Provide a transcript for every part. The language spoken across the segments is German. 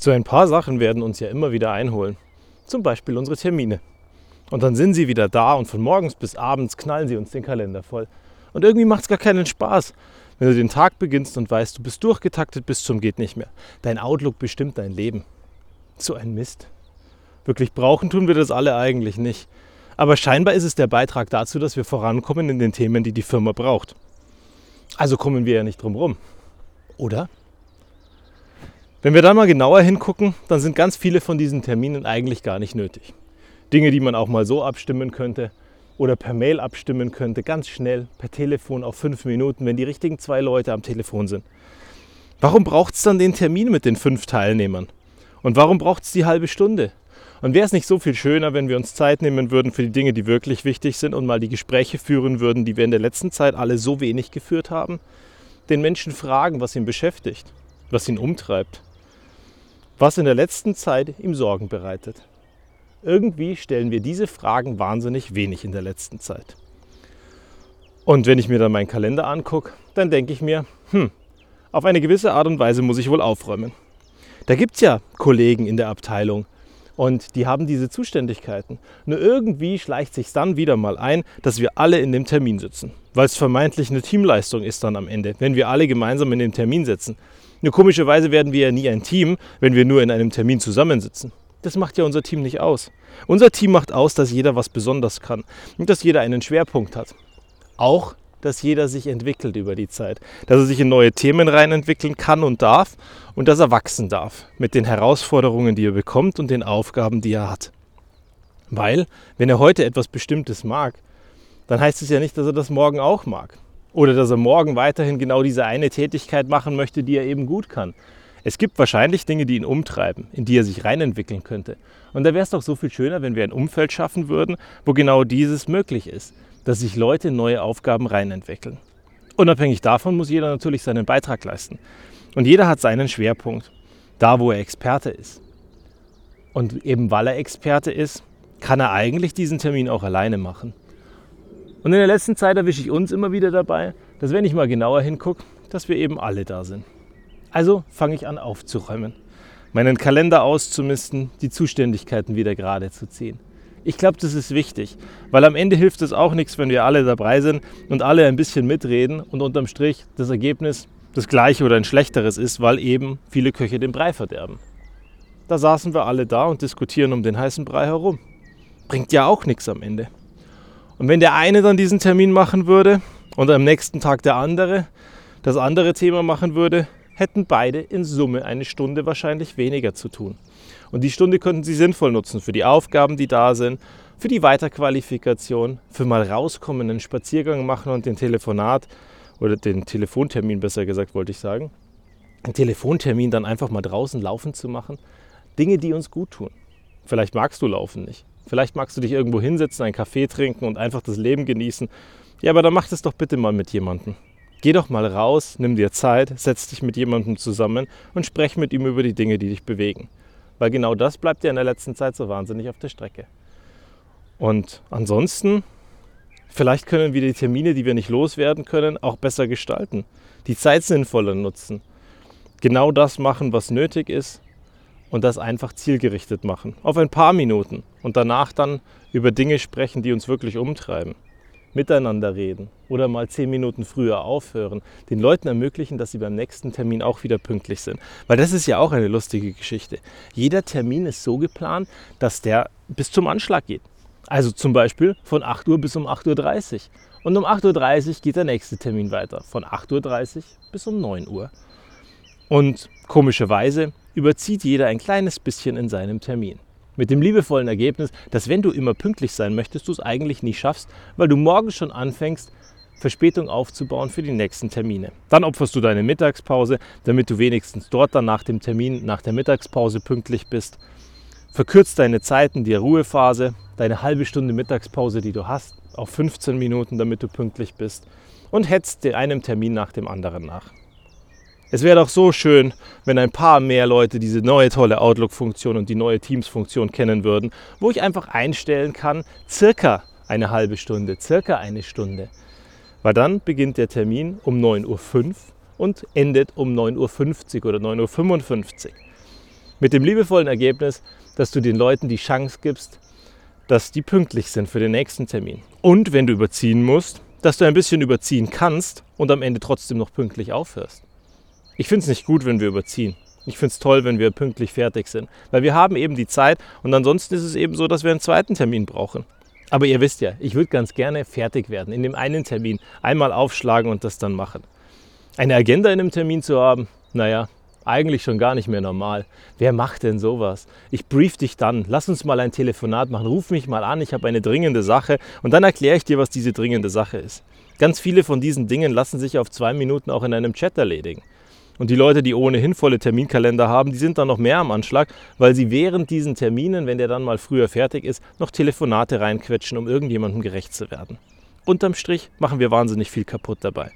So ein paar Sachen werden uns ja immer wieder einholen. Zum Beispiel unsere Termine. Und dann sind sie wieder da und von morgens bis abends knallen sie uns den Kalender voll. Und irgendwie macht es gar keinen Spaß, wenn du den Tag beginnst und weißt, du bist durchgetaktet bis zum geht nicht mehr. Dein Outlook bestimmt dein Leben. So ein Mist. Wirklich brauchen tun wir das alle eigentlich nicht. Aber scheinbar ist es der Beitrag dazu, dass wir vorankommen in den Themen, die die Firma braucht. Also kommen wir ja nicht drum rum. Oder? Wenn wir dann mal genauer hingucken, dann sind ganz viele von diesen Terminen eigentlich gar nicht nötig. Dinge, die man auch mal so abstimmen könnte oder per Mail abstimmen könnte, ganz schnell, per Telefon auf fünf Minuten, wenn die richtigen zwei Leute am Telefon sind. Warum braucht es dann den Termin mit den fünf Teilnehmern? Und warum braucht es die halbe Stunde? Und wäre es nicht so viel schöner, wenn wir uns Zeit nehmen würden für die Dinge, die wirklich wichtig sind und mal die Gespräche führen würden, die wir in der letzten Zeit alle so wenig geführt haben? Den Menschen fragen, was ihn beschäftigt, was ihn umtreibt was in der letzten Zeit ihm Sorgen bereitet. Irgendwie stellen wir diese Fragen wahnsinnig wenig in der letzten Zeit. Und wenn ich mir dann meinen Kalender angucke, dann denke ich mir, hm, auf eine gewisse Art und Weise muss ich wohl aufräumen. Da gibt es ja Kollegen in der Abteilung und die haben diese Zuständigkeiten. Nur irgendwie schleicht sich dann wieder mal ein, dass wir alle in dem Termin sitzen, weil es vermeintlich eine Teamleistung ist dann am Ende, wenn wir alle gemeinsam in dem Termin sitzen. Nur komischerweise werden wir ja nie ein Team, wenn wir nur in einem Termin zusammensitzen. Das macht ja unser Team nicht aus. Unser Team macht aus, dass jeder was besonders kann und dass jeder einen Schwerpunkt hat. Auch, dass jeder sich entwickelt über die Zeit, dass er sich in neue Themen reinentwickeln kann und darf und dass er wachsen darf mit den Herausforderungen, die er bekommt und den Aufgaben, die er hat. Weil, wenn er heute etwas Bestimmtes mag, dann heißt es ja nicht, dass er das morgen auch mag. Oder dass er morgen weiterhin genau diese eine Tätigkeit machen möchte, die er eben gut kann. Es gibt wahrscheinlich Dinge, die ihn umtreiben, in die er sich reinentwickeln könnte. Und da wäre es doch so viel schöner, wenn wir ein Umfeld schaffen würden, wo genau dieses möglich ist, dass sich Leute in neue Aufgaben reinentwickeln. Unabhängig davon muss jeder natürlich seinen Beitrag leisten. Und jeder hat seinen Schwerpunkt, da wo er Experte ist. Und eben weil er Experte ist, kann er eigentlich diesen Termin auch alleine machen. Und in der letzten Zeit erwische ich uns immer wieder dabei, dass wenn ich mal genauer hingucke, dass wir eben alle da sind. Also fange ich an aufzuräumen, meinen Kalender auszumisten, die Zuständigkeiten wieder gerade zu ziehen. Ich glaube, das ist wichtig, weil am Ende hilft es auch nichts, wenn wir alle dabei sind und alle ein bisschen mitreden und unterm Strich das Ergebnis das gleiche oder ein schlechteres ist, weil eben viele Köche den Brei verderben. Da saßen wir alle da und diskutieren um den heißen Brei herum. Bringt ja auch nichts am Ende. Und wenn der eine dann diesen Termin machen würde und am nächsten Tag der andere das andere Thema machen würde, hätten beide in Summe eine Stunde wahrscheinlich weniger zu tun. Und die Stunde könnten sie sinnvoll nutzen für die Aufgaben, die da sind, für die Weiterqualifikation, für mal rauskommen, einen Spaziergang machen und den Telefonat oder den Telefontermin besser gesagt, wollte ich sagen, einen Telefontermin dann einfach mal draußen laufen zu machen. Dinge, die uns gut tun. Vielleicht magst du laufen nicht. Vielleicht magst du dich irgendwo hinsetzen, einen Kaffee trinken und einfach das Leben genießen. Ja, aber dann mach das doch bitte mal mit jemandem. Geh doch mal raus, nimm dir Zeit, setz dich mit jemandem zusammen und sprech mit ihm über die Dinge, die dich bewegen. Weil genau das bleibt dir in der letzten Zeit so wahnsinnig auf der Strecke. Und ansonsten, vielleicht können wir die Termine, die wir nicht loswerden können, auch besser gestalten. Die Zeit sinnvoller nutzen. Genau das machen, was nötig ist und das einfach zielgerichtet machen. Auf ein paar Minuten und danach dann über Dinge sprechen, die uns wirklich umtreiben. Miteinander reden oder mal zehn Minuten früher aufhören. Den Leuten ermöglichen, dass sie beim nächsten Termin auch wieder pünktlich sind. Weil das ist ja auch eine lustige Geschichte. Jeder Termin ist so geplant, dass der bis zum Anschlag geht. Also zum Beispiel von 8 Uhr bis um 8.30 Uhr. Und um 8.30 Uhr geht der nächste Termin weiter. Von 8.30 Uhr bis um 9 Uhr. Und komischerweise überzieht jeder ein kleines bisschen in seinem Termin. Mit dem liebevollen Ergebnis, dass wenn du immer pünktlich sein möchtest, du es eigentlich nie schaffst, weil du morgen schon anfängst, Verspätung aufzubauen für die nächsten Termine. Dann opferst du deine Mittagspause, damit du wenigstens dort dann nach dem Termin, nach der Mittagspause pünktlich bist. Verkürzt deine Zeiten, die Ruhephase, deine halbe Stunde Mittagspause, die du hast, auf 15 Minuten, damit du pünktlich bist. Und hetzt einem Termin nach dem anderen nach. Es wäre doch so schön, wenn ein paar mehr Leute diese neue tolle Outlook-Funktion und die neue Teams-Funktion kennen würden, wo ich einfach einstellen kann, circa eine halbe Stunde, circa eine Stunde. Weil dann beginnt der Termin um 9.05 Uhr und endet um 9.50 Uhr oder 9.55 Uhr. Mit dem liebevollen Ergebnis, dass du den Leuten die Chance gibst, dass die pünktlich sind für den nächsten Termin. Und wenn du überziehen musst, dass du ein bisschen überziehen kannst und am Ende trotzdem noch pünktlich aufhörst. Ich finde es nicht gut, wenn wir überziehen. Ich finde es toll, wenn wir pünktlich fertig sind, weil wir haben eben die Zeit und ansonsten ist es eben so, dass wir einen zweiten Termin brauchen. Aber ihr wisst ja, ich würde ganz gerne fertig werden in dem einen Termin, einmal aufschlagen und das dann machen. Eine Agenda in einem Termin zu haben, naja, eigentlich schon gar nicht mehr normal. Wer macht denn sowas? Ich brief dich dann, lass uns mal ein Telefonat machen, ruf mich mal an, ich habe eine dringende Sache und dann erkläre ich dir, was diese dringende Sache ist. Ganz viele von diesen Dingen lassen sich auf zwei Minuten auch in einem Chat erledigen. Und die Leute, die ohnehin volle Terminkalender haben, die sind dann noch mehr am Anschlag, weil sie während diesen Terminen, wenn der dann mal früher fertig ist, noch Telefonate reinquetschen, um irgendjemandem gerecht zu werden. Unterm Strich machen wir wahnsinnig viel kaputt dabei.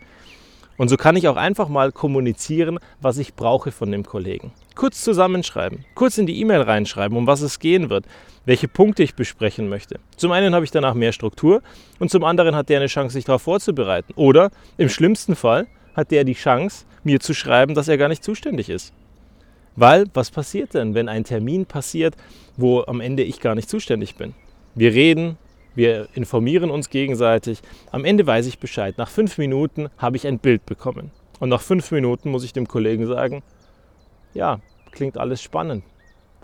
Und so kann ich auch einfach mal kommunizieren, was ich brauche von dem Kollegen. Kurz zusammenschreiben, kurz in die E-Mail reinschreiben, um was es gehen wird, welche Punkte ich besprechen möchte. Zum einen habe ich danach mehr Struktur und zum anderen hat der eine Chance, sich darauf vorzubereiten. Oder im schlimmsten Fall hat der die Chance, mir zu schreiben, dass er gar nicht zuständig ist. Weil, was passiert denn, wenn ein Termin passiert, wo am Ende ich gar nicht zuständig bin? Wir reden, wir informieren uns gegenseitig. Am Ende weiß ich Bescheid. Nach fünf Minuten habe ich ein Bild bekommen. Und nach fünf Minuten muss ich dem Kollegen sagen, ja, klingt alles spannend.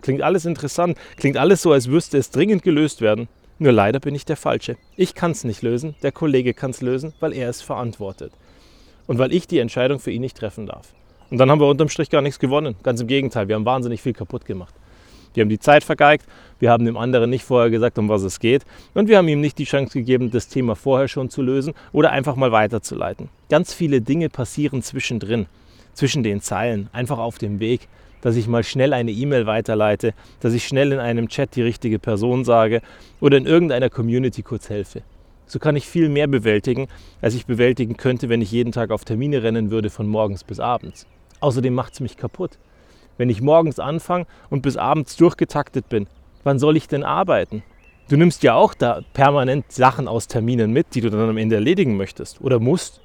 Klingt alles interessant. Klingt alles so, als müsste es dringend gelöst werden. Nur leider bin ich der Falsche. Ich kann es nicht lösen, der Kollege kann es lösen, weil er es verantwortet und weil ich die Entscheidung für ihn nicht treffen darf. Und dann haben wir unterm Strich gar nichts gewonnen. Ganz im Gegenteil, wir haben wahnsinnig viel kaputt gemacht. Wir haben die Zeit vergeigt, wir haben dem anderen nicht vorher gesagt, um was es geht und wir haben ihm nicht die Chance gegeben, das Thema vorher schon zu lösen oder einfach mal weiterzuleiten. Ganz viele Dinge passieren zwischendrin, zwischen den Zeilen, einfach auf dem Weg, dass ich mal schnell eine E-Mail weiterleite, dass ich schnell in einem Chat die richtige Person sage oder in irgendeiner Community kurz helfe. So kann ich viel mehr bewältigen, als ich bewältigen könnte, wenn ich jeden Tag auf Termine rennen würde von morgens bis abends. Außerdem macht es mich kaputt. Wenn ich morgens anfange und bis abends durchgetaktet bin, wann soll ich denn arbeiten? Du nimmst ja auch da permanent Sachen aus Terminen mit, die du dann am Ende erledigen möchtest oder musst.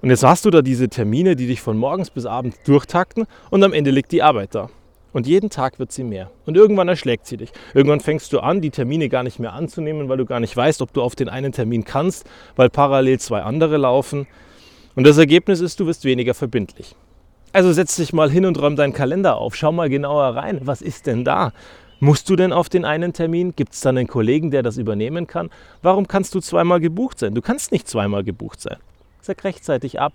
Und jetzt hast du da diese Termine, die dich von morgens bis abends durchtakten und am Ende liegt die Arbeit da. Und jeden Tag wird sie mehr. Und irgendwann erschlägt sie dich. Irgendwann fängst du an, die Termine gar nicht mehr anzunehmen, weil du gar nicht weißt, ob du auf den einen Termin kannst, weil parallel zwei andere laufen. Und das Ergebnis ist, du wirst weniger verbindlich. Also setz dich mal hin und räum deinen Kalender auf. Schau mal genauer rein. Was ist denn da? Musst du denn auf den einen Termin? Gibt es dann einen Kollegen, der das übernehmen kann? Warum kannst du zweimal gebucht sein? Du kannst nicht zweimal gebucht sein. Sag rechtzeitig ab.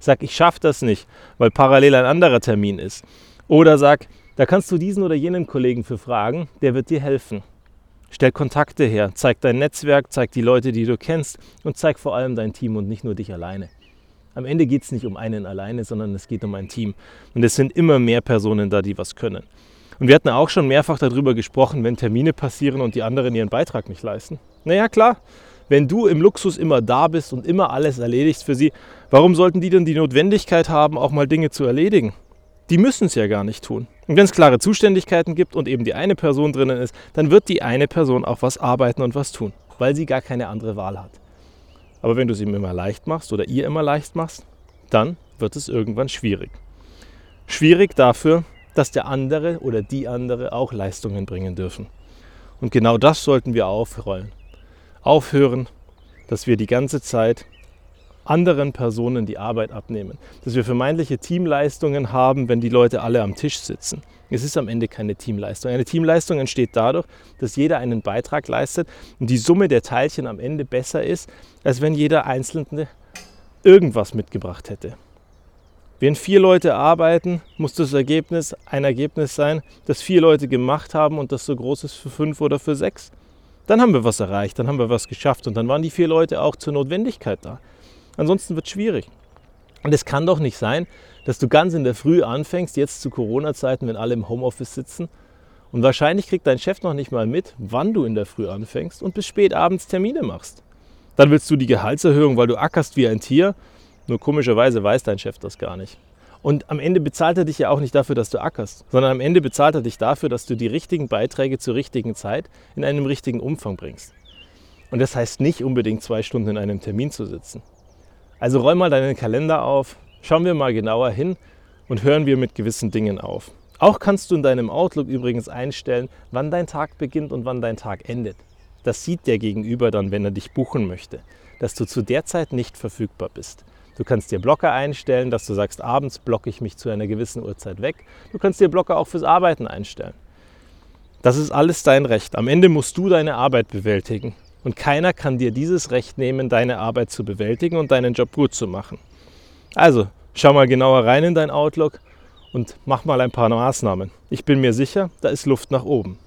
Sag, ich schaffe das nicht, weil parallel ein anderer Termin ist. Oder sag, da kannst du diesen oder jenen Kollegen für fragen, der wird dir helfen. Stell Kontakte her, zeig dein Netzwerk, zeig die Leute, die du kennst und zeig vor allem dein Team und nicht nur dich alleine. Am Ende geht es nicht um einen alleine, sondern es geht um ein Team. Und es sind immer mehr Personen da, die was können. Und wir hatten auch schon mehrfach darüber gesprochen, wenn Termine passieren und die anderen ihren Beitrag nicht leisten. Naja, klar, wenn du im Luxus immer da bist und immer alles erledigst für sie, warum sollten die denn die Notwendigkeit haben, auch mal Dinge zu erledigen? Die müssen es ja gar nicht tun. Und wenn es klare Zuständigkeiten gibt und eben die eine Person drinnen ist, dann wird die eine Person auch was arbeiten und was tun, weil sie gar keine andere Wahl hat. Aber wenn du es ihm immer leicht machst oder ihr immer leicht machst, dann wird es irgendwann schwierig. Schwierig dafür, dass der andere oder die andere auch Leistungen bringen dürfen. Und genau das sollten wir aufrollen. Aufhören, dass wir die ganze Zeit anderen Personen die Arbeit abnehmen. Dass wir vermeintliche Teamleistungen haben, wenn die Leute alle am Tisch sitzen. Es ist am Ende keine Teamleistung. Eine Teamleistung entsteht dadurch, dass jeder einen Beitrag leistet und die Summe der Teilchen am Ende besser ist, als wenn jeder Einzelne irgendwas mitgebracht hätte. Wenn vier Leute arbeiten, muss das Ergebnis ein Ergebnis sein, das vier Leute gemacht haben und das so groß ist für fünf oder für sechs. Dann haben wir was erreicht, dann haben wir was geschafft und dann waren die vier Leute auch zur Notwendigkeit da. Ansonsten wird es schwierig. Und es kann doch nicht sein, dass du ganz in der Früh anfängst, jetzt zu Corona-Zeiten, wenn alle im Homeoffice sitzen. Und wahrscheinlich kriegt dein Chef noch nicht mal mit, wann du in der Früh anfängst und bis spät abends Termine machst. Dann willst du die Gehaltserhöhung, weil du ackerst wie ein Tier. Nur komischerweise weiß dein Chef das gar nicht. Und am Ende bezahlt er dich ja auch nicht dafür, dass du ackerst, sondern am Ende bezahlt er dich dafür, dass du die richtigen Beiträge zur richtigen Zeit in einem richtigen Umfang bringst. Und das heißt nicht unbedingt zwei Stunden in einem Termin zu sitzen. Also räum mal deinen Kalender auf, schauen wir mal genauer hin und hören wir mit gewissen Dingen auf. Auch kannst du in deinem Outlook übrigens einstellen, wann dein Tag beginnt und wann dein Tag endet. Das sieht der Gegenüber dann, wenn er dich buchen möchte, dass du zu der Zeit nicht verfügbar bist. Du kannst dir Blocker einstellen, dass du sagst, abends blocke ich mich zu einer gewissen Uhrzeit weg. Du kannst dir Blocker auch fürs Arbeiten einstellen. Das ist alles dein Recht. Am Ende musst du deine Arbeit bewältigen. Und keiner kann dir dieses Recht nehmen, deine Arbeit zu bewältigen und deinen Job gut zu machen. Also, schau mal genauer rein in dein Outlook und mach mal ein paar Maßnahmen. Ich bin mir sicher, da ist Luft nach oben.